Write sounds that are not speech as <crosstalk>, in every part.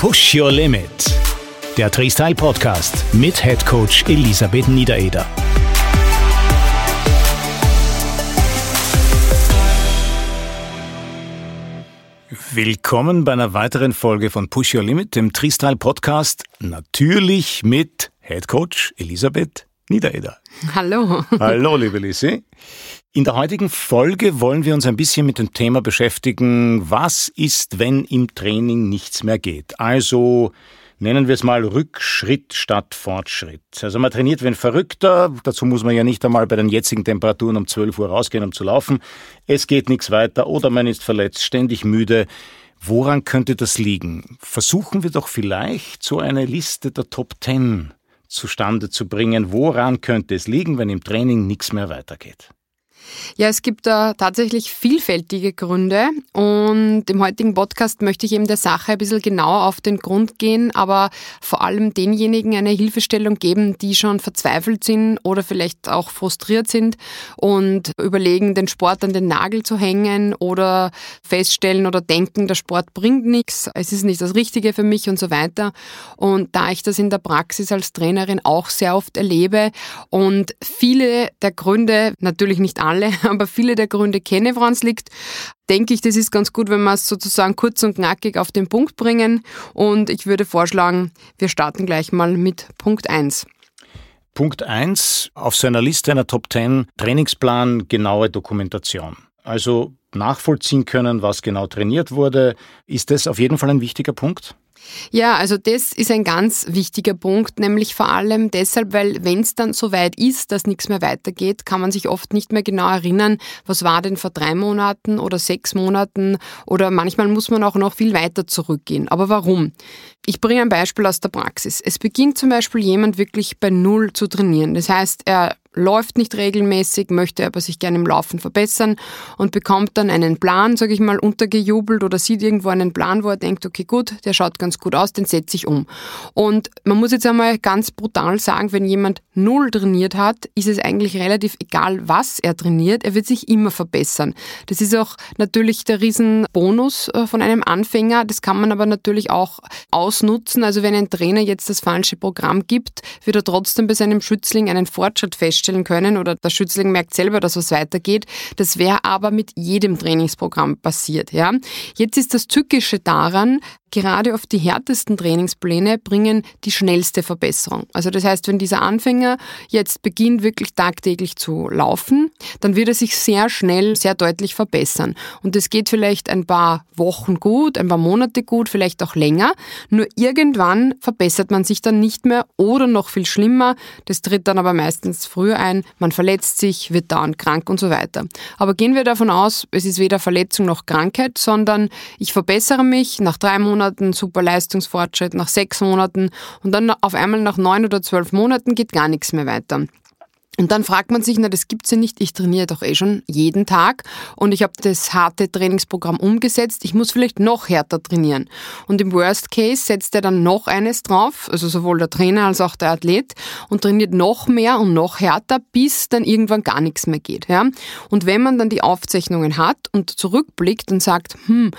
Push Your Limit, der Freestyle Podcast mit Head Coach Elisabeth Niedereder. Willkommen bei einer weiteren Folge von Push Your Limit, dem Freestyle Podcast, natürlich mit Head Coach Elisabeth Niedereder. Hallo. Hallo, liebe Lisi. In der heutigen Folge wollen wir uns ein bisschen mit dem Thema beschäftigen, was ist, wenn im Training nichts mehr geht. Also nennen wir es mal Rückschritt statt Fortschritt. Also man trainiert wie ein Verrückter, dazu muss man ja nicht einmal bei den jetzigen Temperaturen um 12 Uhr rausgehen, um zu laufen. Es geht nichts weiter oder man ist verletzt, ständig müde. Woran könnte das liegen? Versuchen wir doch vielleicht so eine Liste der Top 10 zustande zu bringen. Woran könnte es liegen, wenn im Training nichts mehr weitergeht? Ja, es gibt da tatsächlich vielfältige Gründe und im heutigen Podcast möchte ich eben der Sache ein bisschen genauer auf den Grund gehen, aber vor allem denjenigen eine Hilfestellung geben, die schon verzweifelt sind oder vielleicht auch frustriert sind und überlegen, den Sport an den Nagel zu hängen oder feststellen oder denken, der Sport bringt nichts, es ist nicht das Richtige für mich und so weiter. Und da ich das in der Praxis als Trainerin auch sehr oft erlebe und viele der Gründe, natürlich nicht alle, alle, <laughs> aber viele der Gründe kenne, woran es liegt, denke ich, das ist ganz gut, wenn wir es sozusagen kurz und knackig auf den Punkt bringen. Und ich würde vorschlagen, wir starten gleich mal mit Punkt 1. Punkt 1 auf seiner Liste einer Top 10 Trainingsplan genaue Dokumentation. Also nachvollziehen können, was genau trainiert wurde. Ist das auf jeden Fall ein wichtiger Punkt? Ja, also das ist ein ganz wichtiger Punkt, nämlich vor allem deshalb, weil wenn es dann so weit ist, dass nichts mehr weitergeht, kann man sich oft nicht mehr genau erinnern, was war denn vor drei Monaten oder sechs Monaten oder manchmal muss man auch noch viel weiter zurückgehen. Aber warum? Ich bringe ein Beispiel aus der Praxis. Es beginnt zum Beispiel jemand wirklich bei Null zu trainieren. Das heißt, er läuft nicht regelmäßig, möchte aber sich gerne im Laufen verbessern und bekommt dann einen Plan, sage ich mal, untergejubelt oder sieht irgendwo einen Plan, wo er denkt, okay, gut, der schaut ganz gut aus, den setze ich um. Und man muss jetzt einmal ganz brutal sagen, wenn jemand null trainiert hat, ist es eigentlich relativ egal, was er trainiert, er wird sich immer verbessern. Das ist auch natürlich der Riesenbonus äh, von einem Anfänger, das kann man aber natürlich auch ausnutzen. Also wenn ein Trainer jetzt das falsche Programm gibt, wird er trotzdem bei seinem Schützling einen Fortschritt feststellen feststellen können oder der Schützling merkt selber, dass es weitergeht. Das wäre aber mit jedem Trainingsprogramm passiert. Ja? Jetzt ist das Tückische daran, gerade auf die härtesten Trainingspläne bringen die schnellste Verbesserung. Also das heißt, wenn dieser Anfänger jetzt beginnt, wirklich tagtäglich zu laufen, dann wird er sich sehr schnell, sehr deutlich verbessern. Und es geht vielleicht ein paar Wochen gut, ein paar Monate gut, vielleicht auch länger. Nur irgendwann verbessert man sich dann nicht mehr oder noch viel schlimmer. Das tritt dann aber meistens früher ein. Man verletzt sich, wird dauernd krank und so weiter. Aber gehen wir davon aus, es ist weder Verletzung noch Krankheit, sondern ich verbessere mich nach drei Monaten super Leistungsfortschritt, nach sechs Monaten und dann auf einmal nach neun oder zwölf Monaten geht gar nichts mehr weiter. Und dann fragt man sich, na, das gibt's ja nicht. Ich trainiere doch eh schon jeden Tag und ich habe das harte Trainingsprogramm umgesetzt. Ich muss vielleicht noch härter trainieren. Und im Worst Case setzt er dann noch eines drauf, also sowohl der Trainer als auch der Athlet und trainiert noch mehr und noch härter, bis dann irgendwann gar nichts mehr geht. Ja? Und wenn man dann die Aufzeichnungen hat und zurückblickt und sagt, hm,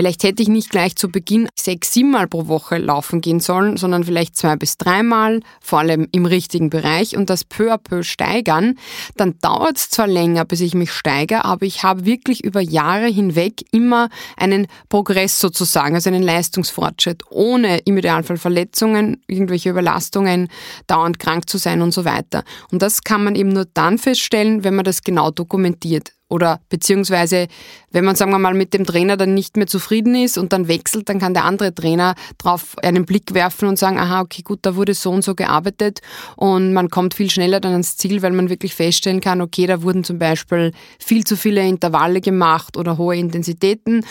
Vielleicht hätte ich nicht gleich zu Beginn sechs, siebenmal pro Woche laufen gehen sollen, sondern vielleicht zwei bis dreimal, vor allem im richtigen Bereich und das peu à peu steigern. Dann dauert es zwar länger, bis ich mich steigere, aber ich habe wirklich über Jahre hinweg immer einen Progress sozusagen, also einen Leistungsfortschritt, ohne im Idealfall Verletzungen, irgendwelche Überlastungen, dauernd krank zu sein und so weiter. Und das kann man eben nur dann feststellen, wenn man das genau dokumentiert. Oder beziehungsweise, wenn man, sagen wir mal, mit dem Trainer dann nicht mehr zufrieden ist und dann wechselt, dann kann der andere Trainer drauf einen Blick werfen und sagen, aha, okay, gut, da wurde so und so gearbeitet. Und man kommt viel schneller dann ans Ziel, weil man wirklich feststellen kann, okay, da wurden zum Beispiel viel zu viele Intervalle gemacht oder hohe Intensitäten.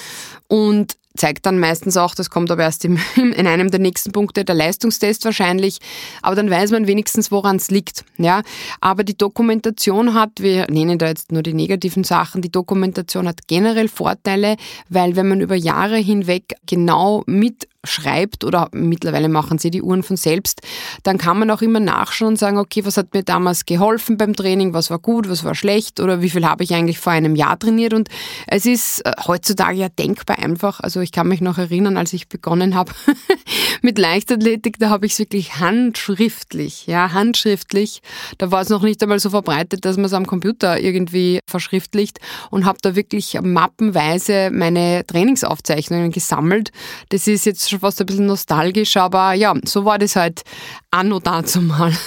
Und zeigt dann meistens auch, das kommt aber erst im, <laughs> in einem der nächsten Punkte, der Leistungstest wahrscheinlich, aber dann weiß man wenigstens, woran es liegt. Ja? Aber die Dokumentation hat, wir nennen da jetzt nur die negativen Sachen, die Dokumentation hat generell Vorteile, weil wenn man über Jahre hinweg genau mit schreibt oder mittlerweile machen sie die Uhren von selbst, dann kann man auch immer nachschauen und sagen, okay, was hat mir damals geholfen beim Training, was war gut, was war schlecht? Oder wie viel habe ich eigentlich vor einem Jahr trainiert? Und es ist äh, heutzutage ja denkbar einfach, also ich kann mich noch erinnern, als ich begonnen habe <laughs> mit Leichtathletik, da habe ich es wirklich handschriftlich, ja, handschriftlich, da war es noch nicht einmal so verbreitet, dass man es am Computer irgendwie verschriftlicht und habe da wirklich mappenweise meine Trainingsaufzeichnungen gesammelt. Das ist jetzt schon fast ein bisschen nostalgisch, aber ja, so war das halt anno dazu mal. <laughs>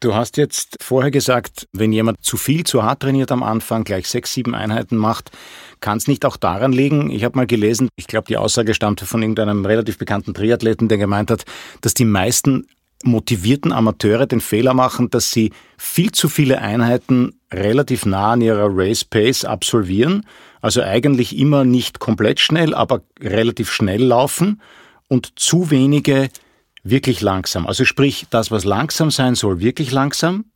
Du hast jetzt vorher gesagt, wenn jemand zu viel, zu hart trainiert am Anfang, gleich sechs, sieben Einheiten macht, kann es nicht auch daran liegen, ich habe mal gelesen, ich glaube, die Aussage stammte von irgendeinem relativ bekannten Triathleten, der gemeint hat, dass die meisten motivierten Amateure den Fehler machen, dass sie viel zu viele Einheiten relativ nah an ihrer Race Pace absolvieren, also eigentlich immer nicht komplett schnell, aber relativ schnell laufen und zu wenige wirklich langsam. Also sprich, das, was langsam sein soll, wirklich langsam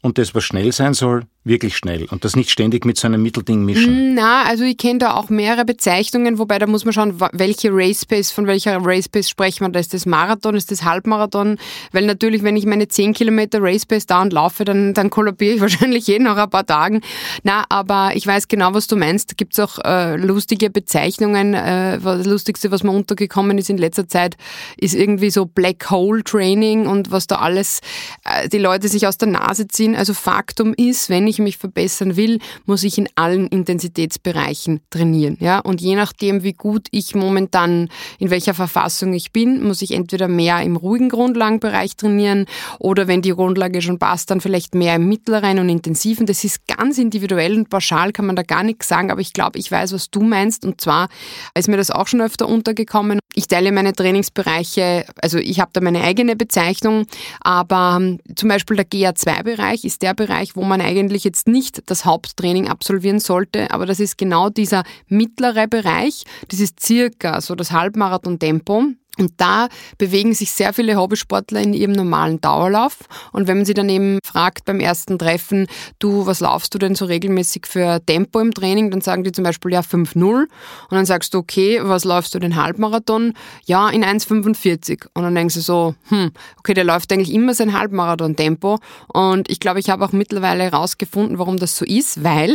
und das, was schnell sein soll, wirklich schnell und das nicht ständig mit so einem Mittelding mischen? Na, also ich kenne da auch mehrere Bezeichnungen, wobei da muss man schauen, welche Race Pace, von welcher Race Pace sprechen wir da. Ist das Marathon, ist das Halbmarathon? Weil natürlich, wenn ich meine 10 Kilometer Race Pace da und laufe, dann, dann kollabiere ich <laughs> wahrscheinlich jeden nach ein paar Tagen. Na, aber ich weiß genau, was du meinst. Da gibt es auch äh, lustige Bezeichnungen. Äh, das Lustigste, was mir untergekommen ist in letzter Zeit, ist irgendwie so Black Hole Training und was da alles äh, die Leute sich aus der Nase ziehen. Also Faktum ist, wenn ich ich mich verbessern will, muss ich in allen Intensitätsbereichen trainieren. Ja? Und je nachdem, wie gut ich momentan, in welcher Verfassung ich bin, muss ich entweder mehr im ruhigen Grundlagenbereich trainieren oder wenn die Grundlage schon passt, dann vielleicht mehr im mittleren und intensiven. Das ist ganz individuell und pauschal kann man da gar nichts sagen, aber ich glaube, ich weiß, was du meinst. Und zwar ist mir das auch schon öfter untergekommen. Ich teile meine Trainingsbereiche, also ich habe da meine eigene Bezeichnung, aber ähm, zum Beispiel der GA2-Bereich ist der Bereich, wo man eigentlich jetzt nicht das Haupttraining absolvieren sollte, aber das ist genau dieser mittlere Bereich, das ist circa so das Halbmarathon-Tempo. Und da bewegen sich sehr viele Hobbysportler in ihrem normalen Dauerlauf. Und wenn man sie dann eben fragt beim ersten Treffen, du, was laufst du denn so regelmäßig für Tempo im Training? Dann sagen die zum Beispiel ja 5-0. Und dann sagst du, okay, was läufst du den Halbmarathon? Ja, in 1,45. Und dann denkst du so, hm, okay, der läuft eigentlich immer sein Halbmarathon-Tempo. Und ich glaube, ich habe auch mittlerweile herausgefunden, warum das so ist, weil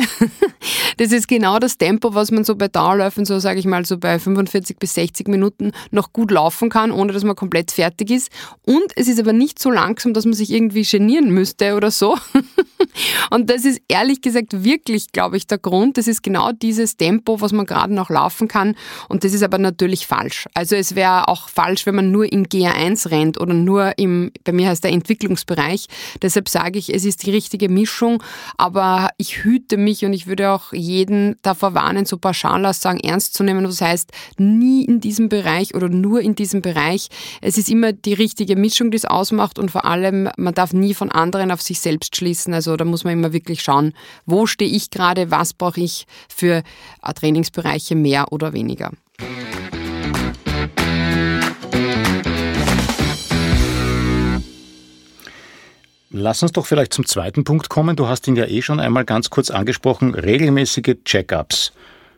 <laughs> das ist genau das Tempo, was man so bei Dauerläufen, so sage ich mal, so bei 45 bis 60 Minuten noch gut laufen laufen kann, ohne dass man komplett fertig ist. Und es ist aber nicht so langsam, dass man sich irgendwie genieren müsste oder so. <laughs> Und das ist ehrlich gesagt wirklich, glaube ich, der Grund. Das ist genau dieses Tempo, was man gerade noch laufen kann. Und das ist aber natürlich falsch. Also es wäre auch falsch, wenn man nur in GA1 rennt oder nur im, bei mir heißt der Entwicklungsbereich. Deshalb sage ich, es ist die richtige Mischung. Aber ich hüte mich und ich würde auch jeden davor warnen, so pauschal aus sagen, ernst zu nehmen. Das heißt, nie in diesem Bereich oder nur in diesem diesem Bereich. Es ist immer die richtige Mischung, die es ausmacht und vor allem, man darf nie von anderen auf sich selbst schließen. Also da muss man immer wirklich schauen, wo stehe ich gerade, was brauche ich für äh, Trainingsbereiche mehr oder weniger. Lass uns doch vielleicht zum zweiten Punkt kommen. Du hast ihn ja eh schon einmal ganz kurz angesprochen. Regelmäßige Check-ups.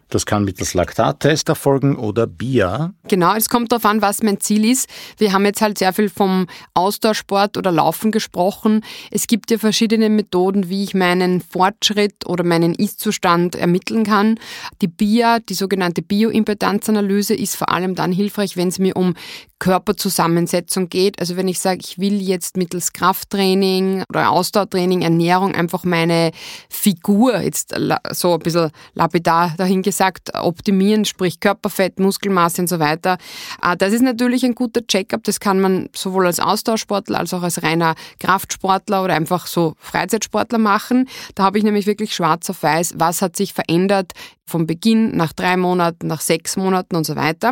Das kann mittels Laktattest erfolgen oder BIA. Genau, es kommt darauf an, was mein Ziel ist. Wir haben jetzt halt sehr viel vom Ausdauersport oder Laufen gesprochen. Es gibt ja verschiedene Methoden, wie ich meinen Fortschritt oder meinen Ist-Zustand ermitteln kann. Die BIA, die sogenannte Bioimpedanzanalyse, ist vor allem dann hilfreich, wenn es mir um Körperzusammensetzung geht. Also wenn ich sage, ich will jetzt mittels Krafttraining oder Ausdauertraining, Ernährung einfach meine Figur jetzt so ein bisschen lapidar dahin gesagt optimieren, sprich Körperfett, Muskelmasse und so weiter. Ah, das ist natürlich ein guter Checkup. Das kann man sowohl als Ausdauersportler als auch als reiner Kraftsportler oder einfach so Freizeitsportler machen. Da habe ich nämlich wirklich schwarz auf weiß, was hat sich verändert vom Beginn, nach drei Monaten, nach sechs Monaten und so weiter.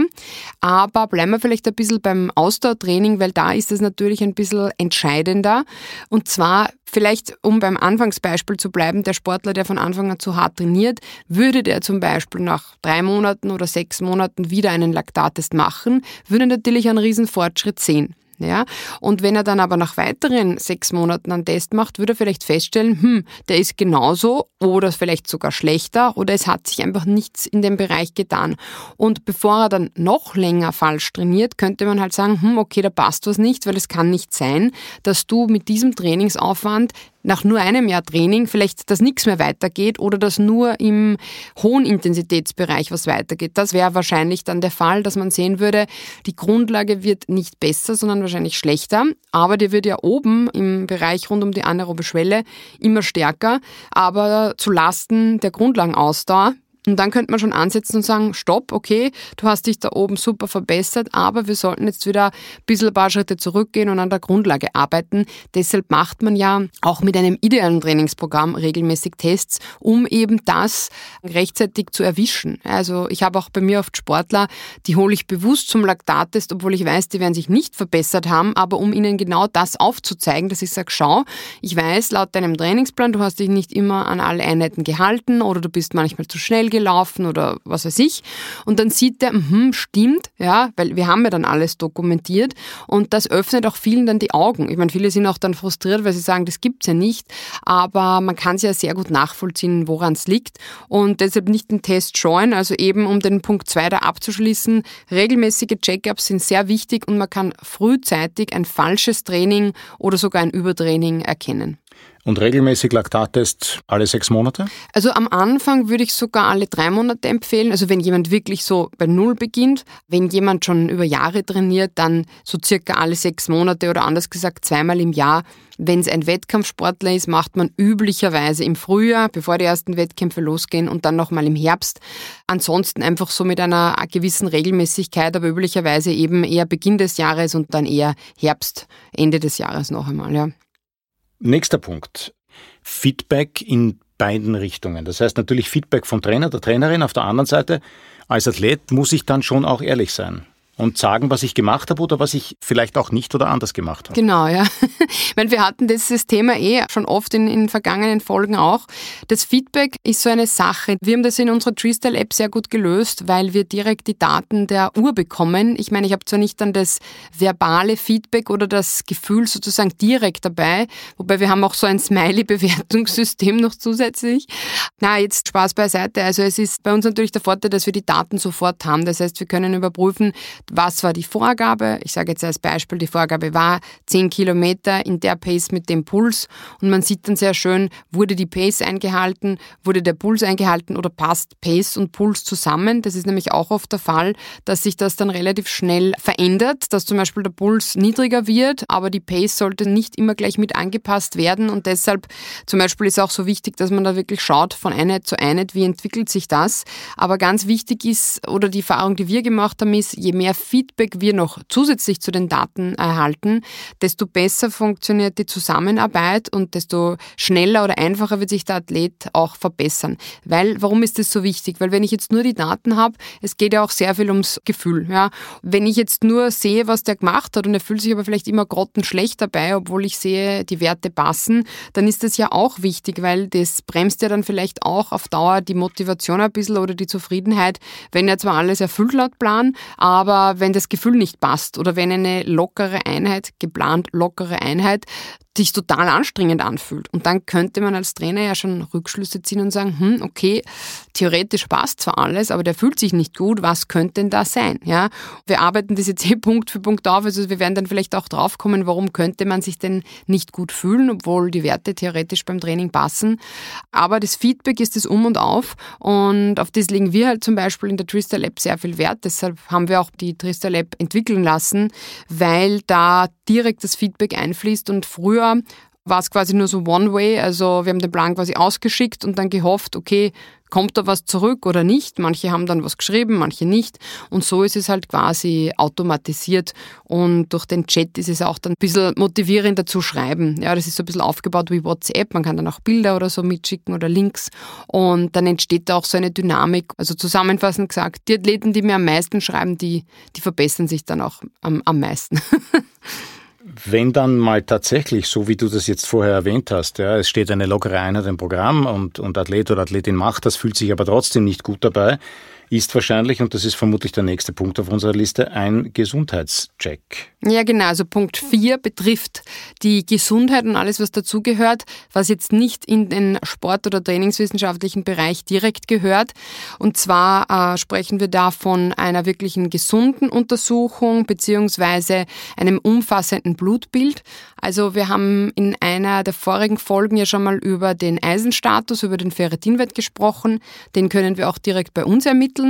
Aber bleiben wir vielleicht ein bisschen beim Ausdauertraining, weil da ist es natürlich ein bisschen entscheidender. Und zwar vielleicht, um beim Anfangsbeispiel zu bleiben, der Sportler, der von Anfang an zu hart trainiert, würde der zum Beispiel nach drei Monaten oder sechs Monaten wieder einen Laktattest machen, würde natürlich einen riesen Fortschritt sehen. Ja? Und wenn er dann aber nach weiteren sechs Monaten einen Test macht, würde er vielleicht feststellen, hm, der ist genauso oder vielleicht sogar schlechter oder es hat sich einfach nichts in dem Bereich getan. Und bevor er dann noch länger falsch trainiert, könnte man halt sagen, hm, okay, da passt was nicht, weil es kann nicht sein, dass du mit diesem Trainingsaufwand nach nur einem Jahr Training vielleicht, dass nichts mehr weitergeht oder dass nur im hohen Intensitätsbereich was weitergeht. Das wäre wahrscheinlich dann der Fall, dass man sehen würde, die Grundlage wird nicht besser, sondern wahrscheinlich schlechter, aber die wird ja oben im Bereich rund um die anaerobe Schwelle immer stärker, aber zu Lasten der Grundlagenausdauer und dann könnte man schon ansetzen und sagen, stopp, okay, du hast dich da oben super verbessert, aber wir sollten jetzt wieder ein bisschen ein paar Schritte zurückgehen und an der Grundlage arbeiten. Deshalb macht man ja auch mit einem idealen Trainingsprogramm regelmäßig Tests, um eben das rechtzeitig zu erwischen. Also ich habe auch bei mir oft Sportler, die hole ich bewusst zum Laktattest, obwohl ich weiß, die werden sich nicht verbessert haben, aber um ihnen genau das aufzuzeigen, dass ich sage, schau, ich weiß, laut deinem Trainingsplan, du hast dich nicht immer an alle Einheiten gehalten oder du bist manchmal zu schnell gelaufen oder was weiß ich. Und dann sieht der, hm, stimmt, ja, weil wir haben ja dann alles dokumentiert und das öffnet auch vielen dann die Augen. Ich meine, viele sind auch dann frustriert, weil sie sagen, das gibt's ja nicht, aber man kann es ja sehr gut nachvollziehen, woran es liegt und deshalb nicht den Test scheuen, also eben um den Punkt 2 da abzuschließen, regelmäßige Check-ups sind sehr wichtig und man kann frühzeitig ein falsches Training oder sogar ein Übertraining erkennen. Und regelmäßig Laktattest alle sechs Monate? Also am Anfang würde ich sogar alle drei Monate empfehlen. Also wenn jemand wirklich so bei Null beginnt, wenn jemand schon über Jahre trainiert, dann so circa alle sechs Monate oder anders gesagt zweimal im Jahr. Wenn es ein Wettkampfsportler ist, macht man üblicherweise im Frühjahr, bevor die ersten Wettkämpfe losgehen und dann nochmal im Herbst. Ansonsten einfach so mit einer gewissen Regelmäßigkeit, aber üblicherweise eben eher Beginn des Jahres und dann eher Herbst, Ende des Jahres noch einmal, ja. Nächster Punkt. Feedback in beiden Richtungen. Das heißt natürlich Feedback vom Trainer, der Trainerin. Auf der anderen Seite, als Athlet muss ich dann schon auch ehrlich sein und sagen, was ich gemacht habe oder was ich vielleicht auch nicht oder anders gemacht habe. Genau, ja. <laughs> Weil wir hatten dieses Thema eh schon oft in, in vergangenen Folgen auch. Das Feedback ist so eine Sache. Wir haben das in unserer Treestyle App sehr gut gelöst, weil wir direkt die Daten der Uhr bekommen. Ich meine, ich habe zwar nicht dann das verbale Feedback oder das Gefühl sozusagen direkt dabei, wobei wir haben auch so ein Smiley-Bewertungssystem noch zusätzlich. Na, jetzt Spaß beiseite. Also es ist bei uns natürlich der Vorteil, dass wir die Daten sofort haben. Das heißt, wir können überprüfen, was war die Vorgabe? Ich sage jetzt als Beispiel, die Vorgabe war 10 Kilometer in der Pace mit dem Puls und man sieht dann sehr schön, wurde die Pace eingehalten, wurde der Puls eingehalten oder passt Pace und Puls zusammen. Das ist nämlich auch oft der Fall, dass sich das dann relativ schnell verändert, dass zum Beispiel der Puls niedriger wird, aber die Pace sollte nicht immer gleich mit angepasst werden und deshalb zum Beispiel ist auch so wichtig, dass man da wirklich schaut von Einheit zu Einheit, wie entwickelt sich das. Aber ganz wichtig ist, oder die Erfahrung, die wir gemacht haben, ist, je mehr Feedback wir noch zusätzlich zu den Daten erhalten, desto besser funktioniert die Zusammenarbeit und desto schneller oder einfacher wird sich der Athlet auch verbessern. Weil, warum ist das so wichtig? Weil wenn ich jetzt nur die Daten habe, es geht ja auch sehr viel ums Gefühl. Ja? Wenn ich jetzt nur sehe, was der gemacht hat und er fühlt sich aber vielleicht immer grottenschlecht dabei, obwohl ich sehe, die Werte passen, dann ist das ja auch wichtig, weil das bremst ja dann vielleicht auch auf Dauer die Motivation ein bisschen oder die Zufriedenheit, wenn er zwar alles erfüllt laut Plan, aber wenn das Gefühl nicht passt oder wenn eine lockere Einheit, geplant lockere Einheit, sich total anstrengend anfühlt. Und dann könnte man als Trainer ja schon Rückschlüsse ziehen und sagen, hm, okay, theoretisch passt zwar alles, aber der fühlt sich nicht gut, was könnte denn da sein? Ja, wir arbeiten das jetzt eh Punkt für Punkt auf, also wir werden dann vielleicht auch draufkommen, warum könnte man sich denn nicht gut fühlen, obwohl die Werte theoretisch beim Training passen. Aber das Feedback ist das Um und Auf und auf das legen wir halt zum Beispiel in der Trista Lab sehr viel Wert. Deshalb haben wir auch die Trista Lab entwickeln lassen, weil da direkt das Feedback einfließt und früher war es quasi nur so One-Way, also wir haben den Plan quasi ausgeschickt und dann gehofft, okay, kommt da was zurück oder nicht? Manche haben dann was geschrieben, manche nicht und so ist es halt quasi automatisiert und durch den Chat ist es auch dann ein bisschen motivierender zu schreiben. Ja, das ist so ein bisschen aufgebaut wie WhatsApp, man kann dann auch Bilder oder so mitschicken oder Links und dann entsteht da auch so eine Dynamik. Also zusammenfassend gesagt, die Athleten, die mir am meisten schreiben, die, die verbessern sich dann auch am, am meisten. <laughs> Wenn dann mal tatsächlich, so wie du das jetzt vorher erwähnt hast, ja, es steht eine lockere Einheit im Programm und, und Athlet oder Athletin macht das, fühlt sich aber trotzdem nicht gut dabei, ist wahrscheinlich, und das ist vermutlich der nächste Punkt auf unserer Liste, ein Gesundheitscheck. Ja, genau. Also Punkt 4 betrifft die Gesundheit und alles, was dazugehört, was jetzt nicht in den Sport- oder Trainingswissenschaftlichen Bereich direkt gehört. Und zwar äh, sprechen wir da von einer wirklichen gesunden Untersuchung beziehungsweise einem umfassenden Blutbild. Also wir haben in einer der vorigen Folgen ja schon mal über den Eisenstatus, über den Ferritinwert gesprochen. Den können wir auch direkt bei uns ermitteln.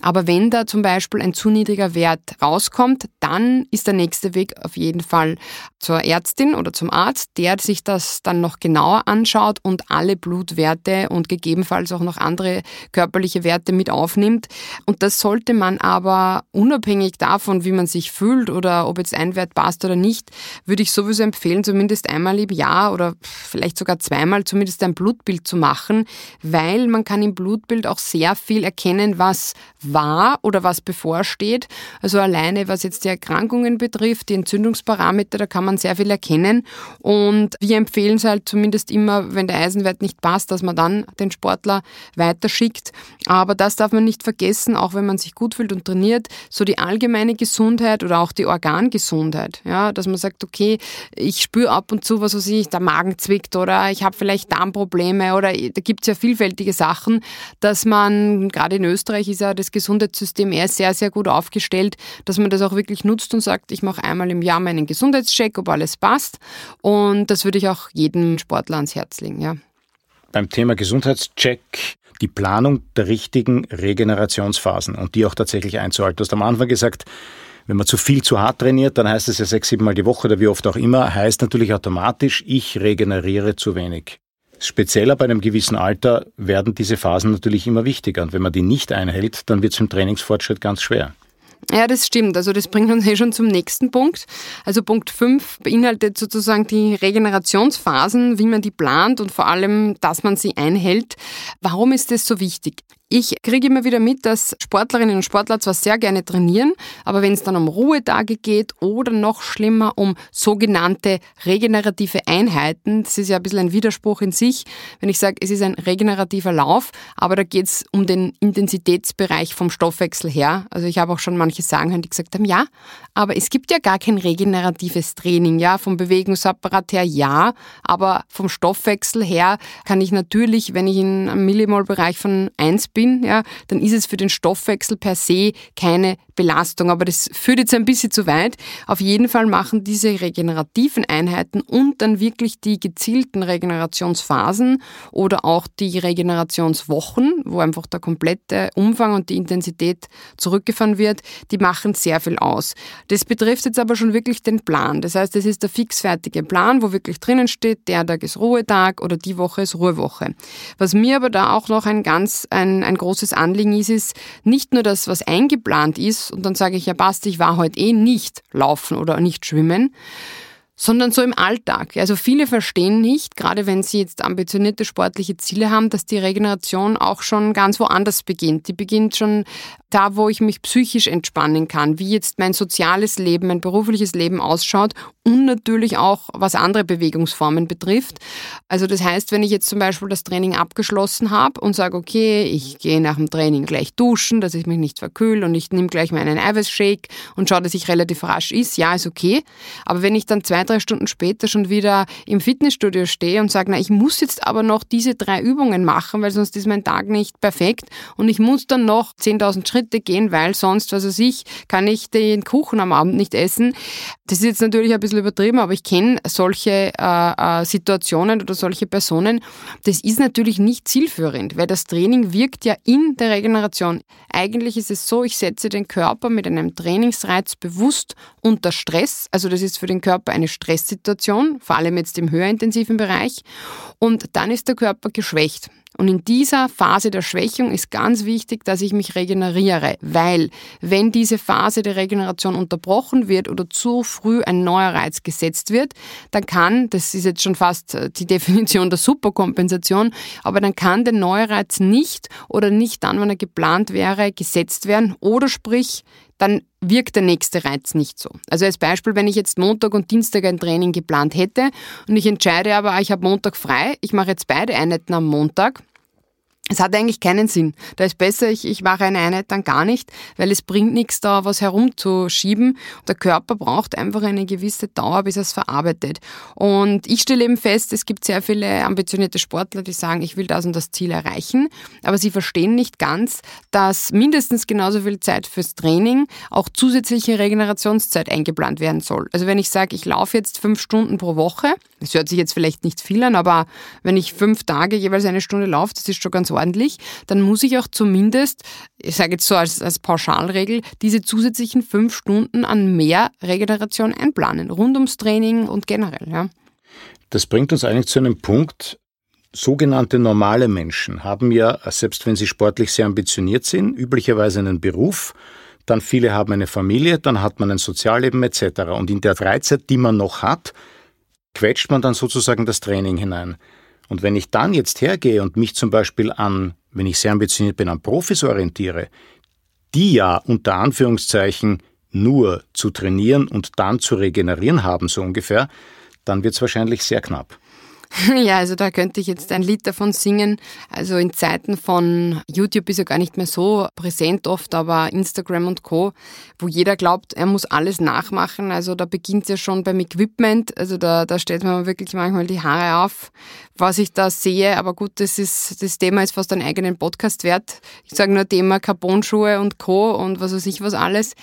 Aber wenn da zum Beispiel ein zu niedriger Wert rauskommt, dann ist der nächste Weg auf jeden Fall zur Ärztin oder zum Arzt, der sich das dann noch genauer anschaut und alle Blutwerte und gegebenenfalls auch noch andere körperliche Werte mit aufnimmt. Und das sollte man aber unabhängig davon, wie man sich fühlt oder ob jetzt ein Wert passt oder nicht, würde ich sowieso empfehlen, zumindest einmal im Jahr oder vielleicht sogar zweimal zumindest ein Blutbild zu machen, weil man kann im Blutbild auch sehr viel erkennen, was war oder was bevorsteht. Also alleine was jetzt die Erkrankungen betrifft, die Entzündungsparameter, da kann man sehr viel erkennen. Und wir empfehlen es halt zumindest immer, wenn der Eisenwert nicht passt, dass man dann den Sportler weiterschickt. Aber das darf man nicht vergessen, auch wenn man sich gut fühlt und trainiert, so die allgemeine Gesundheit oder auch die Organgesundheit. Ja, dass man sagt, okay, ich spüre ab und zu, was weiß ich, der Magen zwickt oder ich habe vielleicht Darmprobleme oder da gibt es ja vielfältige Sachen, dass man, gerade in Österreich ist ja das Gesundheitssystem eher sehr, sehr gut aufgestellt, dass man das auch wirklich nutzt und sagt, ich mache einmal im Jahr meinen Gesundheitscheck, ob alles passt. Und das würde ich auch jedem Sportler ans Herz legen, ja. Beim Thema Gesundheitscheck die Planung der richtigen Regenerationsphasen und die auch tatsächlich einzuhalten. Du hast am Anfang gesagt, wenn man zu viel zu hart trainiert, dann heißt es ja sechs, sieben Mal die Woche oder wie oft auch immer, heißt natürlich automatisch, ich regeneriere zu wenig. Spezieller bei einem gewissen Alter werden diese Phasen natürlich immer wichtiger und wenn man die nicht einhält, dann wird es im Trainingsfortschritt ganz schwer. Ja, das stimmt. Also das bringt uns eh schon zum nächsten Punkt. Also Punkt 5 beinhaltet sozusagen die Regenerationsphasen, wie man die plant und vor allem, dass man sie einhält. Warum ist das so wichtig? Ich kriege immer wieder mit, dass Sportlerinnen und Sportler zwar sehr gerne trainieren, aber wenn es dann um Ruhetage geht oder noch schlimmer um sogenannte regenerative Einheiten, das ist ja ein bisschen ein Widerspruch in sich, wenn ich sage, es ist ein regenerativer Lauf, aber da geht es um den Intensitätsbereich vom Stoffwechsel her. Also ich habe auch schon manche sagen hören, die gesagt haben, ja, aber es gibt ja gar kein regeneratives Training, ja, vom Bewegungsapparat her ja, aber vom Stoffwechsel her kann ich natürlich, wenn ich in einem Millimol-Bereich von 1 bin, bin, ja, dann ist es für den Stoffwechsel per se keine Belastung. Aber das führt jetzt ein bisschen zu weit. Auf jeden Fall machen diese regenerativen Einheiten und dann wirklich die gezielten Regenerationsphasen oder auch die Regenerationswochen, wo einfach der komplette Umfang und die Intensität zurückgefahren wird, die machen sehr viel aus. Das betrifft jetzt aber schon wirklich den Plan. Das heißt, es ist der fixfertige Plan, wo wirklich drinnen steht, der Tag ist Ruhetag oder die Woche ist Ruhewoche. Was mir aber da auch noch ein ganz, ein, ein großes Anliegen ist, ist nicht nur das, was eingeplant ist und dann sage ich, ja passt, ich war heute eh nicht laufen oder nicht schwimmen, sondern so im Alltag. Also viele verstehen nicht, gerade wenn sie jetzt ambitionierte sportliche Ziele haben, dass die Regeneration auch schon ganz woanders beginnt. Die beginnt schon da, wo ich mich psychisch entspannen kann, wie jetzt mein soziales Leben, mein berufliches Leben ausschaut und natürlich auch, was andere Bewegungsformen betrifft. Also das heißt, wenn ich jetzt zum Beispiel das Training abgeschlossen habe und sage, okay, ich gehe nach dem Training gleich duschen, dass ich mich nicht verkühle und ich nehme gleich meinen Eiweißshake und schaue, dass ich relativ rasch ist, ja, ist okay. Aber wenn ich dann zwei, drei Stunden später schon wieder im Fitnessstudio stehe und sage, na, ich muss jetzt aber noch diese drei Übungen machen, weil sonst ist mein Tag nicht perfekt und ich muss dann noch 10.000 Schritte gehen, weil sonst, was weiß ich, kann ich den Kuchen am Abend nicht essen. Das ist jetzt natürlich ein bisschen übertrieben, aber ich kenne solche äh, äh, Situationen oder solche Personen. Das ist natürlich nicht zielführend, weil das Training wirkt ja in der Regeneration. Eigentlich ist es so, ich setze den Körper mit einem Trainingsreiz bewusst unter Stress. Also das ist für den Körper eine Stresssituation, vor allem jetzt im höherintensiven Bereich. Und dann ist der Körper geschwächt. Und in dieser Phase der Schwächung ist ganz wichtig, dass ich mich regeneriere, weil wenn diese Phase der Regeneration unterbrochen wird oder zu früh ein neuer Reiz gesetzt wird, dann kann, das ist jetzt schon fast äh, die <laughs> Definition der Superkompensation, aber dann kann der neue Reiz nicht oder nicht dann, wenn er geplant wäre, gesetzt werden oder sprich, dann wirkt der nächste Reiz nicht so. Also als Beispiel, wenn ich jetzt Montag und Dienstag ein Training geplant hätte und ich entscheide aber, ich habe Montag frei, ich mache jetzt beide Einheiten am Montag, es hat eigentlich keinen Sinn. Da ist besser, ich, ich mache eine Einheit dann gar nicht, weil es bringt nichts, da was herumzuschieben. Der Körper braucht einfach eine gewisse Dauer, bis er es verarbeitet. Und ich stelle eben fest, es gibt sehr viele ambitionierte Sportler, die sagen, ich will das und das Ziel erreichen, aber sie verstehen nicht ganz, dass mindestens genauso viel Zeit fürs Training auch zusätzliche Regenerationszeit eingeplant werden soll. Also wenn ich sage, ich laufe jetzt fünf Stunden pro Woche, das hört sich jetzt vielleicht nicht viel an, aber wenn ich fünf Tage jeweils eine Stunde laufe, das ist schon ganz ordentlich, dann muss ich auch zumindest, ich sage jetzt so als, als Pauschalregel, diese zusätzlichen fünf Stunden an mehr Regeneration einplanen, rund ums Training und generell. Ja. Das bringt uns eigentlich zu einem Punkt, sogenannte normale Menschen haben ja, selbst wenn sie sportlich sehr ambitioniert sind, üblicherweise einen Beruf, dann viele haben eine Familie, dann hat man ein Sozialleben etc. Und in der Freizeit, die man noch hat, quetscht man dann sozusagen das Training hinein. Und wenn ich dann jetzt hergehe und mich zum Beispiel an, wenn ich sehr ambitioniert bin, an Profis orientiere, die ja unter Anführungszeichen nur zu trainieren und dann zu regenerieren haben, so ungefähr, dann wird es wahrscheinlich sehr knapp. <laughs> Ja, also da könnte ich jetzt ein Lied davon singen. Also in Zeiten von YouTube ist ja gar nicht mehr so präsent oft, aber Instagram und Co., wo jeder glaubt, er muss alles nachmachen. Also da beginnt es ja schon beim Equipment. Also da, da stellt man wirklich manchmal die Haare auf, was ich da sehe. Aber gut, das ist, das Thema ist fast einen eigenen Podcast wert. Ich sage nur Thema Carbon-Schuhe und Co. und was weiß ich was alles.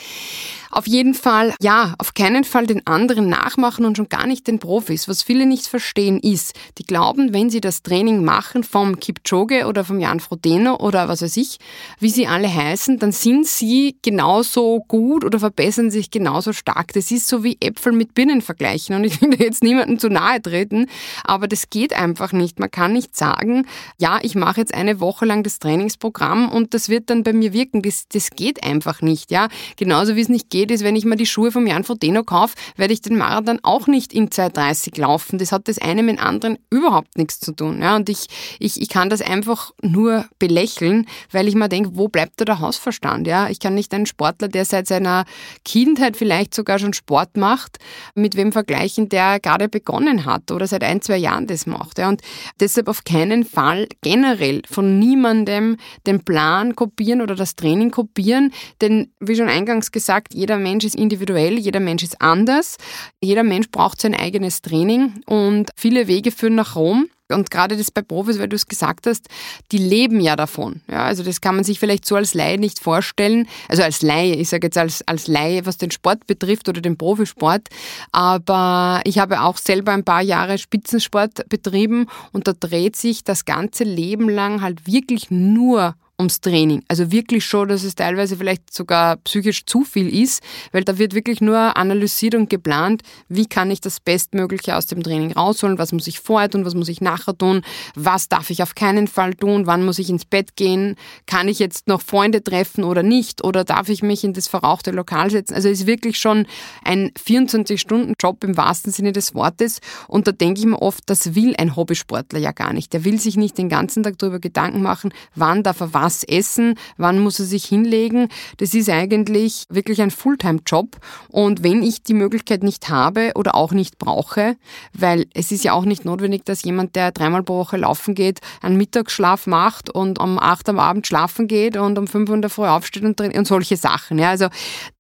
Auf jeden Fall, ja, auf keinen Fall den anderen nachmachen und schon gar nicht den Profis. Was viele nicht verstehen ist, die glauben, wenn sie das Training machen vom Kipchoge oder vom Jan Frodeno oder was weiß ich, wie sie alle heißen, dann sind sie genauso gut oder verbessern sich genauso stark. Das ist so wie Äpfel mit Birnen vergleichen und ich will jetzt niemandem zu nahe treten, aber das geht einfach nicht. Man kann nicht sagen, ja, ich mache jetzt eine Woche lang das Trainingsprogramm und das wird dann bei mir wirken. Das, das geht einfach nicht, ja. Genauso wie es nicht geht, ist, wenn ich mir die Schuhe vom Jan Frodeno kaufe, werde ich den Marathon auch nicht in 2,30 laufen. Das hat das eine mit dem anderen überhaupt nichts zu tun. Ja? Und ich, ich, ich kann das einfach nur belächeln, weil ich mir denke, wo bleibt da der Hausverstand? Ja? Ich kann nicht einen Sportler, der seit seiner Kindheit vielleicht sogar schon Sport macht, mit wem vergleichen, der gerade begonnen hat oder seit ein, zwei Jahren das macht. Ja? Und deshalb auf keinen Fall generell von niemandem den Plan kopieren oder das Training kopieren, denn wie schon eingangs gesagt, jeder Mensch ist individuell, jeder Mensch ist anders, jeder Mensch braucht sein eigenes Training und viele Wege führen nach Rom. Und gerade das bei Profis, weil du es gesagt hast, die leben ja davon. Ja, also das kann man sich vielleicht so als Laie nicht vorstellen. Also als Laie, ich sage jetzt als, als Laie, was den Sport betrifft oder den Profisport. Aber ich habe auch selber ein paar Jahre Spitzensport betrieben und da dreht sich das ganze Leben lang halt wirklich nur ums Training. Also wirklich schon, dass es teilweise vielleicht sogar psychisch zu viel ist, weil da wird wirklich nur analysiert und geplant, wie kann ich das Bestmögliche aus dem Training rausholen, was muss ich vorher tun, was muss ich nachher tun, was darf ich auf keinen Fall tun, wann muss ich ins Bett gehen, kann ich jetzt noch Freunde treffen oder nicht oder darf ich mich in das verrauchte Lokal setzen. Also ist wirklich schon ein 24-Stunden-Job im wahrsten Sinne des Wortes und da denke ich mir oft, das will ein Hobbysportler ja gar nicht. Der will sich nicht den ganzen Tag darüber Gedanken machen, wann darf er was was essen, wann muss er sich hinlegen. Das ist eigentlich wirklich ein Fulltime-Job. Und wenn ich die Möglichkeit nicht habe oder auch nicht brauche, weil es ist ja auch nicht notwendig, dass jemand, der dreimal pro Woche laufen geht, einen Mittagsschlaf macht und um acht am Abend schlafen geht und um fünf Uhr in der Früh aufsteht und, und solche Sachen. Ja, also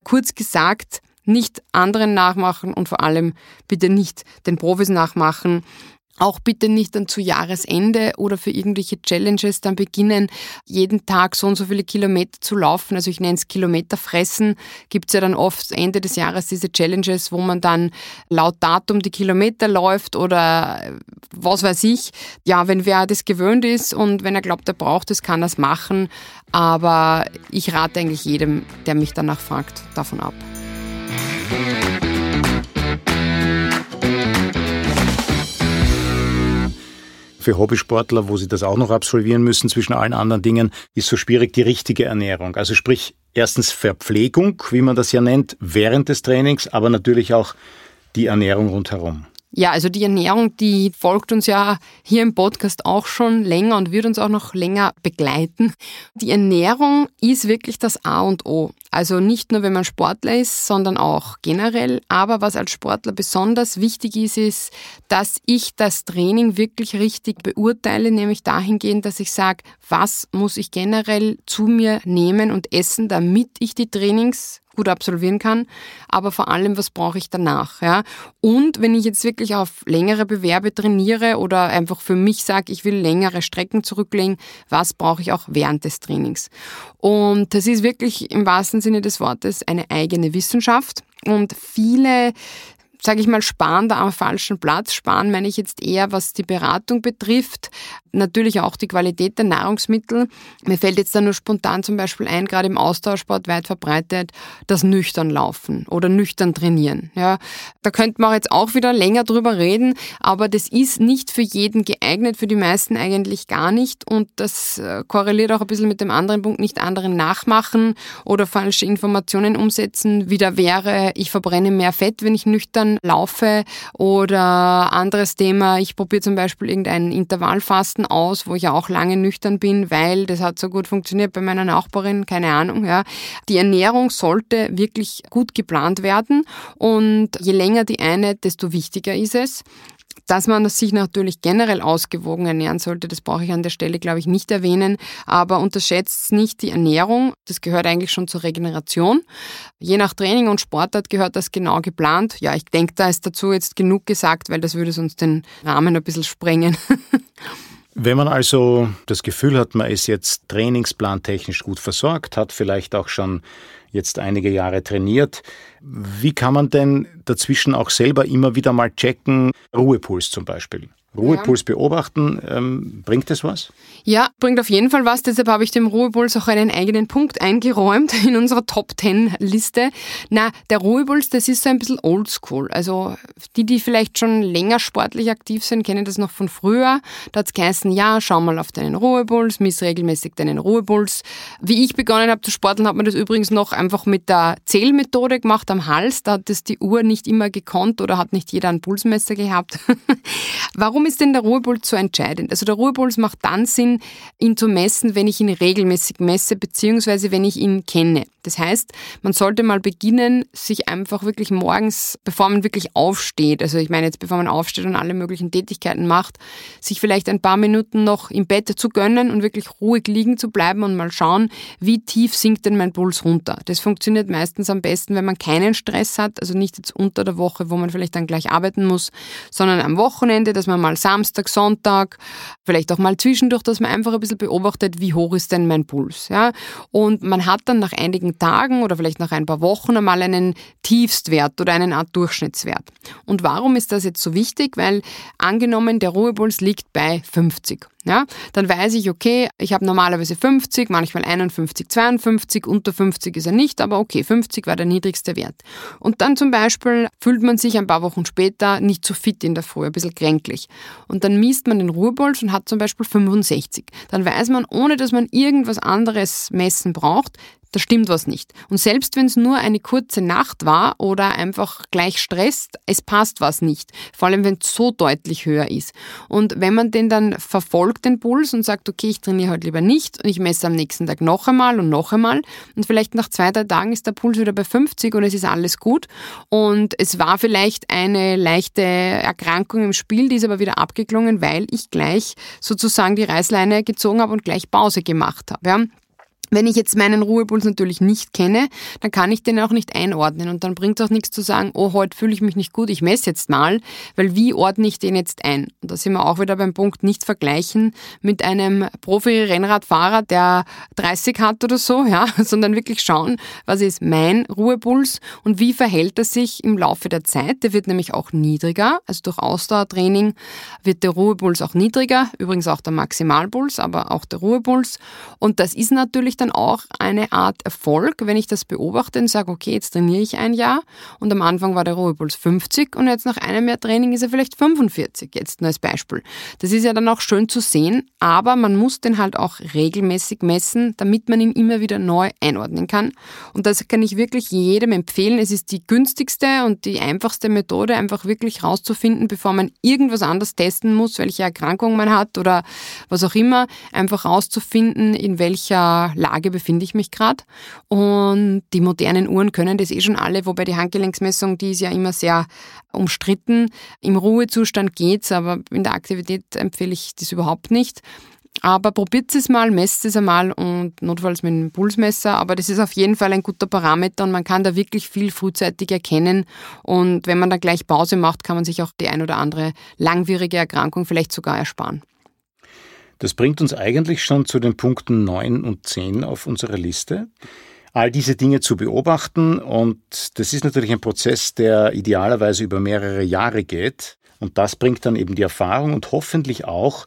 kurz gesagt, nicht anderen nachmachen und vor allem bitte nicht den Profis nachmachen. Auch bitte nicht dann zu Jahresende oder für irgendwelche Challenges dann beginnen, jeden Tag so und so viele Kilometer zu laufen. Also ich nenne es Kilometerfressen. Gibt es ja dann oft Ende des Jahres diese Challenges, wo man dann laut Datum die Kilometer läuft oder was weiß ich. Ja, wenn wer das gewöhnt ist und wenn er glaubt, er braucht es, kann er es machen. Aber ich rate eigentlich jedem, der mich danach fragt, davon ab. Für Hobbysportler, wo sie das auch noch absolvieren müssen zwischen allen anderen Dingen, ist so schwierig die richtige Ernährung. Also sprich, erstens Verpflegung, wie man das ja nennt, während des Trainings, aber natürlich auch die Ernährung rundherum. Ja, also die Ernährung, die folgt uns ja hier im Podcast auch schon länger und wird uns auch noch länger begleiten. Die Ernährung ist wirklich das A und O. Also nicht nur, wenn man Sportler ist, sondern auch generell. Aber was als Sportler besonders wichtig ist, ist, dass ich das Training wirklich richtig beurteile, nämlich dahingehend, dass ich sage, was muss ich generell zu mir nehmen und essen, damit ich die Trainings gut absolvieren kann, aber vor allem, was brauche ich danach. Ja? Und wenn ich jetzt wirklich auf längere Bewerbe trainiere oder einfach für mich sage, ich will längere Strecken zurücklegen, was brauche ich auch während des Trainings. Und das ist wirklich im wahrsten Sinne des Wortes eine eigene Wissenschaft. Und viele sage ich mal, sparen da am falschen Platz. Sparen meine ich jetzt eher, was die Beratung betrifft. Natürlich auch die Qualität der Nahrungsmittel. Mir fällt jetzt da nur spontan zum Beispiel ein, gerade im Austauschsport weit verbreitet, das nüchtern laufen oder nüchtern trainieren. Ja, da könnte man jetzt auch wieder länger drüber reden, aber das ist nicht für jeden geeignet, für die meisten eigentlich gar nicht und das äh, korreliert auch ein bisschen mit dem anderen Punkt, nicht anderen nachmachen oder falsche Informationen umsetzen. Wieder wäre, ich verbrenne mehr Fett, wenn ich nüchtern laufe oder anderes Thema, ich probiere zum Beispiel irgendein Intervallfasten aus, wo ich ja auch lange nüchtern bin, weil das hat so gut funktioniert bei meiner Nachbarin, keine Ahnung, ja. Die Ernährung sollte wirklich gut geplant werden und je länger die eine, desto wichtiger ist es. Dass man sich natürlich generell ausgewogen ernähren sollte, das brauche ich an der Stelle, glaube ich, nicht erwähnen. Aber unterschätzt nicht die Ernährung. Das gehört eigentlich schon zur Regeneration. Je nach Training und Sportart gehört das genau geplant. Ja, ich denke, da ist dazu jetzt genug gesagt, weil das würde sonst den Rahmen ein bisschen sprengen. <laughs> Wenn man also das Gefühl hat, man ist jetzt trainingsplantechnisch gut versorgt, hat vielleicht auch schon jetzt einige Jahre trainiert. Wie kann man denn dazwischen auch selber immer wieder mal checken, Ruhepuls zum Beispiel? Ruhepuls ja. beobachten, ähm, bringt das was? Ja, bringt auf jeden Fall was. Deshalb habe ich dem Ruhepuls auch einen eigenen Punkt eingeräumt <laughs> in unserer Top 10 Liste. Na, der Ruhepuls, das ist so ein bisschen oldschool. Also die, die vielleicht schon länger sportlich aktiv sind, kennen das noch von früher. Da hat es geheißen, ja, schau mal auf deinen Ruhepuls, miss regelmäßig deinen Ruhepuls. Wie ich begonnen habe zu sporteln, hat man das übrigens noch einfach mit der Zählmethode gemacht am Hals. Da hat das die Uhr nicht immer gekonnt oder hat nicht jeder ein Pulsmesser gehabt. <laughs> Warum ist denn der Ruhepuls so entscheidend? Also der Ruhepuls macht dann Sinn, ihn zu messen, wenn ich ihn regelmäßig messe, beziehungsweise wenn ich ihn kenne. Das heißt, man sollte mal beginnen, sich einfach wirklich morgens, bevor man wirklich aufsteht, also ich meine jetzt, bevor man aufsteht und alle möglichen Tätigkeiten macht, sich vielleicht ein paar Minuten noch im Bett zu gönnen und wirklich ruhig liegen zu bleiben und mal schauen, wie tief sinkt denn mein Puls runter. Das funktioniert meistens am besten, wenn man keinen Stress hat, also nicht jetzt unter der Woche, wo man vielleicht dann gleich arbeiten muss, sondern am Wochenende, dass man mal Samstag, Sonntag, vielleicht auch mal zwischendurch, dass man einfach ein bisschen beobachtet, wie hoch ist denn mein Puls. Ja? Und man hat dann nach einigen Tagen oder vielleicht nach ein paar Wochen einmal einen Tiefstwert oder einen Art Durchschnittswert. Und warum ist das jetzt so wichtig? Weil angenommen, der Ruhepuls liegt bei 50. Ja, dann weiß ich, okay, ich habe normalerweise 50, manchmal 51, 52, unter 50 ist er nicht, aber okay, 50 war der niedrigste Wert. Und dann zum Beispiel fühlt man sich ein paar Wochen später nicht so fit in der Früh, ein bisschen kränklich. Und dann misst man den Ruhepuls und hat zum Beispiel 65. Dann weiß man, ohne dass man irgendwas anderes messen braucht, da stimmt was nicht. Und selbst wenn es nur eine kurze Nacht war oder einfach gleich stresst, es passt was nicht. Vor allem, wenn es so deutlich höher ist. Und wenn man den dann verfolgt, den Puls, und sagt, okay, ich trainiere heute lieber nicht und ich messe am nächsten Tag noch einmal und noch einmal und vielleicht nach zwei, drei Tagen ist der Puls wieder bei 50 und es ist alles gut und es war vielleicht eine leichte Erkrankung im Spiel, die ist aber wieder abgeklungen, weil ich gleich sozusagen die Reißleine gezogen habe und gleich Pause gemacht habe. Ja. Wenn ich jetzt meinen Ruhepuls natürlich nicht kenne, dann kann ich den auch nicht einordnen und dann bringt es auch nichts zu sagen, oh, heute fühle ich mich nicht gut, ich messe jetzt mal, weil wie ordne ich den jetzt ein? Und da sind wir auch wieder beim Punkt, nicht vergleichen mit einem Profi-Rennradfahrer, der 30 hat oder so, ja, <laughs> sondern wirklich schauen, was ist mein Ruhepuls und wie verhält er sich im Laufe der Zeit? Der wird nämlich auch niedriger, also durch Ausdauertraining wird der Ruhepuls auch niedriger, übrigens auch der Maximalpuls, aber auch der Ruhepuls und das ist natürlich mich dann auch eine Art Erfolg, wenn ich das beobachte und sage, okay, jetzt trainiere ich ein Jahr und am Anfang war der Ruhepuls 50 und jetzt nach einem Jahr Training ist er vielleicht 45, jetzt nur als Beispiel. Das ist ja dann auch schön zu sehen, aber man muss den halt auch regelmäßig messen, damit man ihn immer wieder neu einordnen kann. Und das kann ich wirklich jedem empfehlen. Es ist die günstigste und die einfachste Methode, einfach wirklich rauszufinden, bevor man irgendwas anderes testen muss, welche Erkrankung man hat oder was auch immer, einfach rauszufinden, in welcher Lage befinde ich mich gerade. Und die modernen Uhren können das eh schon alle, wobei die Handgelenksmessung, die ist ja immer sehr umstritten. Im Ruhezustand geht's, aber in der Aktivität empfehle ich das überhaupt nicht. Aber probiert es mal, messt es einmal und notfalls mit einem Pulsmesser. Aber das ist auf jeden Fall ein guter Parameter und man kann da wirklich viel frühzeitig erkennen. Und wenn man da gleich Pause macht, kann man sich auch die ein oder andere langwierige Erkrankung vielleicht sogar ersparen. Das bringt uns eigentlich schon zu den Punkten 9 und 10 auf unserer Liste. All diese Dinge zu beobachten und das ist natürlich ein Prozess, der idealerweise über mehrere Jahre geht. Und das bringt dann eben die Erfahrung und hoffentlich auch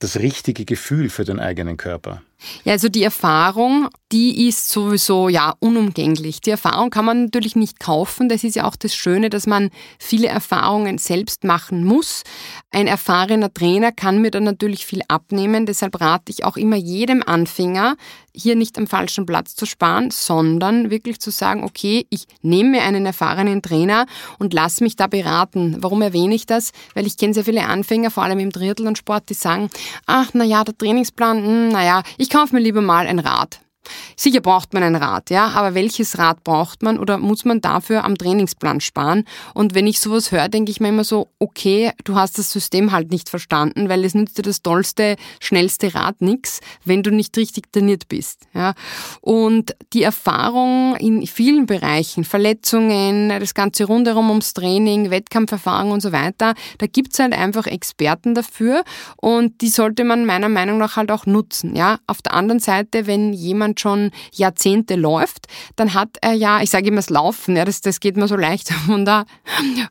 das richtige Gefühl für den eigenen Körper. Ja, also die Erfahrung, die ist sowieso ja unumgänglich. Die Erfahrung kann man natürlich nicht kaufen. Das ist ja auch das Schöne, dass man viele Erfahrungen selbst machen muss. Ein erfahrener Trainer kann mir dann natürlich viel abnehmen. Deshalb rate ich auch immer jedem Anfänger, hier nicht am falschen Platz zu sparen, sondern wirklich zu sagen, okay, ich nehme mir einen erfahrenen Trainer und lass mich da beraten. Warum erwähne ich das? Weil ich kenne sehr viele Anfänger, vor allem im Triathlon-Sport, die sagen, ach, na ja, der Trainingsplan, hm, na ja, ich kaufe mir lieber mal ein Rad. Sicher braucht man ein Rad, ja, aber welches Rad braucht man oder muss man dafür am Trainingsplan sparen? Und wenn ich sowas höre, denke ich mir immer so, okay, du hast das System halt nicht verstanden, weil es nützt dir das tollste, schnellste Rad nix, wenn du nicht richtig trainiert bist, ja. Und die Erfahrung in vielen Bereichen, Verletzungen, das ganze rundherum ums Training, Wettkampferfahrung und so weiter, da gibt's halt einfach Experten dafür und die sollte man meiner Meinung nach halt auch nutzen, ja. Auf der anderen Seite, wenn jemand schon Jahrzehnte läuft, dann hat er ja, ich sage immer das Laufen, ja, das, das geht mir so leicht <laughs> von der,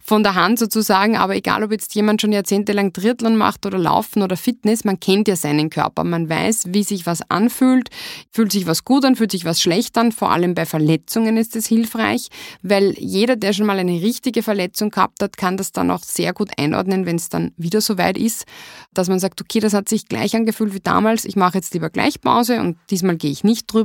von der Hand sozusagen, aber egal ob jetzt jemand schon jahrzehntelang Triathlon macht oder Laufen oder Fitness, man kennt ja seinen Körper, man weiß, wie sich was anfühlt, fühlt sich was gut an, fühlt sich was schlecht an, vor allem bei Verletzungen ist es hilfreich, weil jeder, der schon mal eine richtige Verletzung gehabt hat, kann das dann auch sehr gut einordnen, wenn es dann wieder so weit ist, dass man sagt, okay, das hat sich gleich angefühlt wie damals, ich mache jetzt lieber gleich Pause und diesmal gehe ich nicht drüber.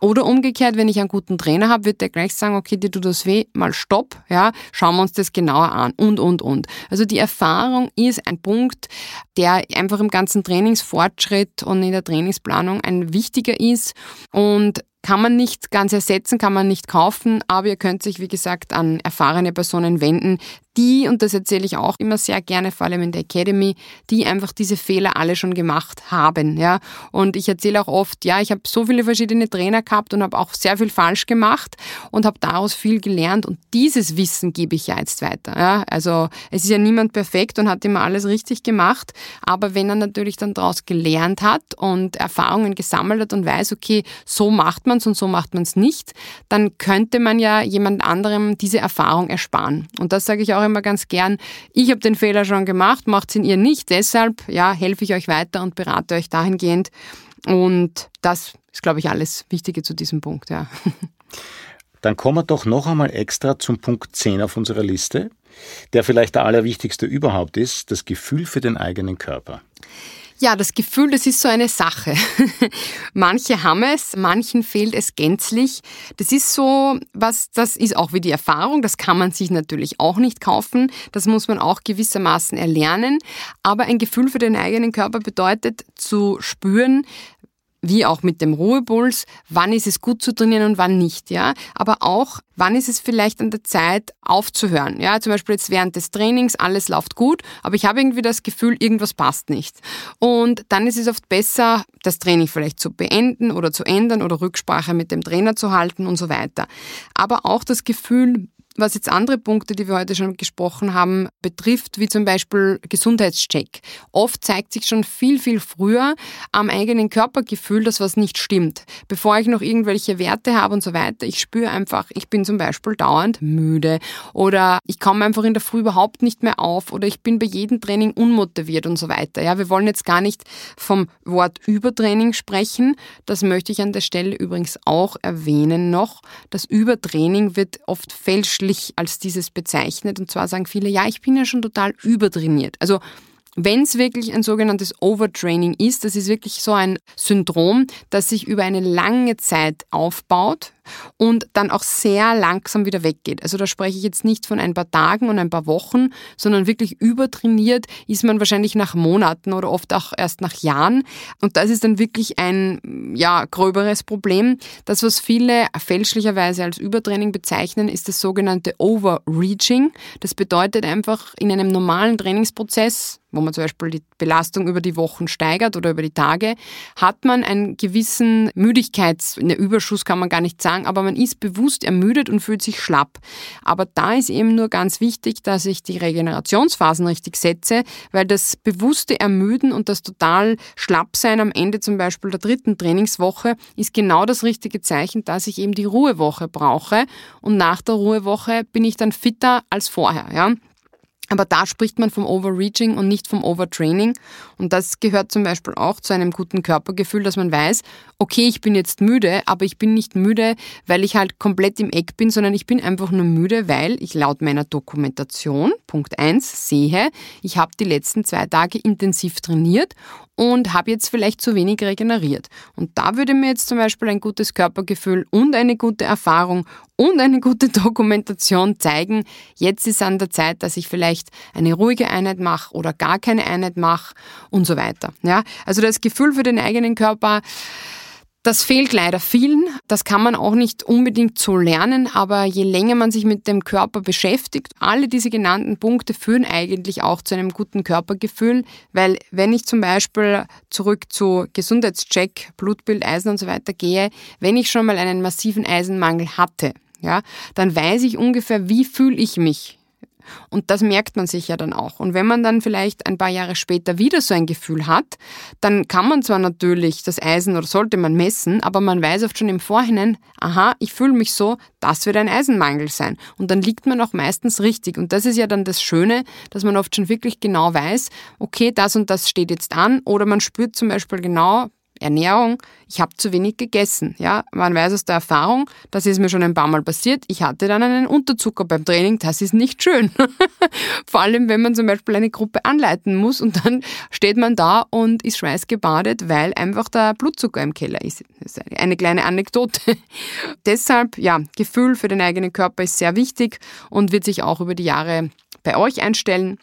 Oder umgekehrt, wenn ich einen guten Trainer habe, wird der gleich sagen, okay, dir tut das weh, mal stopp, ja, schauen wir uns das genauer an. Und, und, und. Also die Erfahrung ist ein Punkt, der einfach im ganzen Trainingsfortschritt und in der Trainingsplanung ein wichtiger ist. Und kann man nicht ganz ersetzen, kann man nicht kaufen, aber ihr könnt sich, wie gesagt, an erfahrene Personen wenden, die, und das erzähle ich auch immer sehr gerne, vor allem in der Academy, die einfach diese Fehler alle schon gemacht haben. Ja? Und ich erzähle auch oft, ja, ich habe so viele verschiedene Trainer gehabt und habe auch sehr viel falsch gemacht und habe daraus viel gelernt und dieses Wissen gebe ich ja jetzt weiter. Ja? Also es ist ja niemand perfekt und hat immer alles richtig gemacht, aber wenn er natürlich dann daraus gelernt hat und Erfahrungen gesammelt hat und weiß, okay, so macht man es und so macht man es nicht, dann könnte man ja jemand anderem diese Erfahrung ersparen. Und das sage ich auch immer ganz gern, ich habe den Fehler schon gemacht, macht ihn ihr nicht. Deshalb ja, helfe ich euch weiter und berate euch dahingehend. Und das ist, glaube ich, alles Wichtige zu diesem Punkt. Ja. <laughs> Dann kommen wir doch noch einmal extra zum Punkt 10 auf unserer Liste, der vielleicht der allerwichtigste überhaupt ist, das Gefühl für den eigenen Körper. Ja, das Gefühl, das ist so eine Sache. <laughs> Manche haben es, manchen fehlt es gänzlich. Das ist so, was, das ist auch wie die Erfahrung. Das kann man sich natürlich auch nicht kaufen. Das muss man auch gewissermaßen erlernen. Aber ein Gefühl für den eigenen Körper bedeutet zu spüren, wie auch mit dem Ruhepuls, wann ist es gut zu trainieren und wann nicht, ja. Aber auch, wann ist es vielleicht an der Zeit aufzuhören, ja. Zum Beispiel jetzt während des Trainings, alles läuft gut, aber ich habe irgendwie das Gefühl, irgendwas passt nicht. Und dann ist es oft besser, das Training vielleicht zu beenden oder zu ändern oder Rücksprache mit dem Trainer zu halten und so weiter. Aber auch das Gefühl, was jetzt andere Punkte, die wir heute schon gesprochen haben, betrifft, wie zum Beispiel Gesundheitscheck. Oft zeigt sich schon viel, viel früher am eigenen Körpergefühl, dass was nicht stimmt. Bevor ich noch irgendwelche Werte habe und so weiter, ich spüre einfach, ich bin zum Beispiel dauernd müde oder ich komme einfach in der Früh überhaupt nicht mehr auf oder ich bin bei jedem Training unmotiviert und so weiter. Ja, wir wollen jetzt gar nicht vom Wort Übertraining sprechen. Das möchte ich an der Stelle übrigens auch erwähnen noch. Das Übertraining wird oft fälschlich als dieses bezeichnet. Und zwar sagen viele, ja, ich bin ja schon total übertrainiert. Also wenn es wirklich ein sogenanntes Overtraining ist, das ist wirklich so ein Syndrom, das sich über eine lange Zeit aufbaut und dann auch sehr langsam wieder weggeht. Also da spreche ich jetzt nicht von ein paar Tagen und ein paar Wochen, sondern wirklich übertrainiert ist man wahrscheinlich nach Monaten oder oft auch erst nach Jahren. Und das ist dann wirklich ein ja, gröberes Problem. Das, was viele fälschlicherweise als Übertraining bezeichnen, ist das sogenannte Overreaching. Das bedeutet einfach in einem normalen Trainingsprozess, wo man zum Beispiel die Belastung über die Wochen steigert oder über die Tage, hat man einen gewissen Müdigkeits, eine Überschuss kann man gar nicht sagen, aber man ist bewusst ermüdet und fühlt sich schlapp. Aber da ist eben nur ganz wichtig, dass ich die Regenerationsphasen richtig setze, weil das bewusste Ermüden und das total Schlappsein am Ende zum Beispiel der dritten Trainingswoche ist genau das richtige Zeichen, dass ich eben die Ruhewoche brauche und nach der Ruhewoche bin ich dann fitter als vorher. Ja? Aber da spricht man vom Overreaching und nicht vom Overtraining. Und das gehört zum Beispiel auch zu einem guten Körpergefühl, dass man weiß, okay, ich bin jetzt müde, aber ich bin nicht müde, weil ich halt komplett im Eck bin, sondern ich bin einfach nur müde, weil ich laut meiner Dokumentation, Punkt 1, sehe, ich habe die letzten zwei Tage intensiv trainiert und habe jetzt vielleicht zu wenig regeneriert. Und da würde mir jetzt zum Beispiel ein gutes Körpergefühl und eine gute Erfahrung und eine gute <laughs> Dokumentation zeigen, jetzt ist an der Zeit, dass ich vielleicht eine ruhige Einheit mache oder gar keine Einheit mache und so weiter. Ja, also das Gefühl für den eigenen Körper, das fehlt leider vielen. Das kann man auch nicht unbedingt so lernen, aber je länger man sich mit dem Körper beschäftigt, alle diese genannten Punkte führen eigentlich auch zu einem guten Körpergefühl, weil wenn ich zum Beispiel zurück zu Gesundheitscheck, Blutbild, Eisen und so weiter gehe, wenn ich schon mal einen massiven Eisenmangel hatte, ja, dann weiß ich ungefähr, wie fühle ich mich und das merkt man sich ja dann auch. Und wenn man dann vielleicht ein paar Jahre später wieder so ein Gefühl hat, dann kann man zwar natürlich das Eisen oder sollte man messen, aber man weiß oft schon im Vorhinein, aha, ich fühle mich so, das wird ein Eisenmangel sein. Und dann liegt man auch meistens richtig. Und das ist ja dann das Schöne, dass man oft schon wirklich genau weiß, okay, das und das steht jetzt an. Oder man spürt zum Beispiel genau, Ernährung, ich habe zu wenig gegessen. Ja, man weiß aus der Erfahrung, das ist mir schon ein paar Mal passiert. Ich hatte dann einen Unterzucker beim Training, das ist nicht schön. <laughs> Vor allem, wenn man zum Beispiel eine Gruppe anleiten muss und dann steht man da und ist schweißgebadet, weil einfach der Blutzucker im Keller ist. Das ist eine kleine Anekdote. <laughs> Deshalb, ja, Gefühl für den eigenen Körper ist sehr wichtig und wird sich auch über die Jahre bei euch einstellen.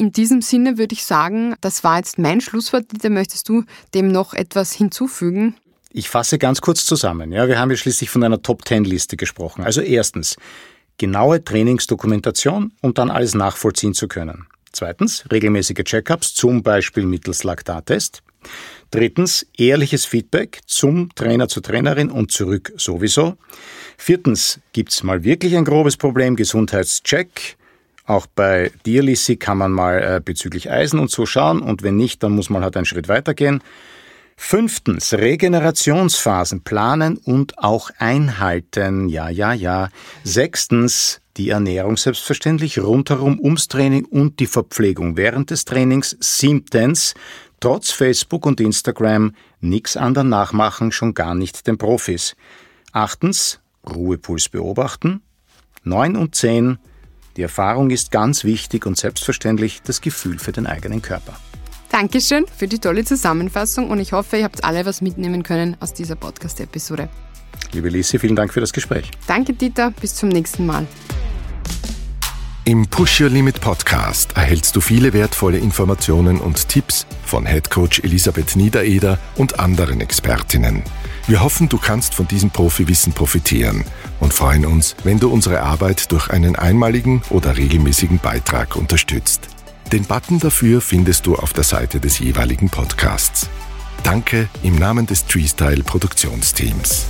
In diesem Sinne würde ich sagen, das war jetzt mein Schlusswort. Dieter, möchtest du dem noch etwas hinzufügen? Ich fasse ganz kurz zusammen. Ja, wir haben ja schließlich von einer Top-10-Liste gesprochen. Also erstens, genaue Trainingsdokumentation, um dann alles nachvollziehen zu können. Zweitens, regelmäßige Checkups, zum Beispiel mittels Laktattest. Drittens, ehrliches Feedback zum Trainer, zur Trainerin und zurück sowieso. Viertens, gibt's mal wirklich ein grobes Problem, Gesundheitscheck. Auch bei dir, Lissi, kann man mal äh, bezüglich Eisen und so schauen und wenn nicht, dann muss man halt einen Schritt weitergehen. Fünftens, Regenerationsphasen planen und auch einhalten. Ja, ja, ja. Sechstens, die Ernährung selbstverständlich rundherum ums Training und die Verpflegung während des Trainings. Siebtens, trotz Facebook und Instagram nichts anderen nachmachen, schon gar nicht den Profis. Achtens, Ruhepuls beobachten. Neun und zehn, die Erfahrung ist ganz wichtig und selbstverständlich das Gefühl für den eigenen Körper. Dankeschön für die tolle Zusammenfassung und ich hoffe, ihr habt alle was mitnehmen können aus dieser Podcast-Episode. Liebe Lisi, vielen Dank für das Gespräch. Danke, Dieter. Bis zum nächsten Mal. Im Push Your Limit Podcast erhältst du viele wertvolle Informationen und Tipps von Head Coach Elisabeth Niedereder und anderen Expertinnen. Wir hoffen, du kannst von diesem Profiwissen profitieren und freuen uns, wenn du unsere Arbeit durch einen einmaligen oder regelmäßigen Beitrag unterstützt. Den Button dafür findest du auf der Seite des jeweiligen Podcasts. Danke im Namen des Treestyle Produktionsteams.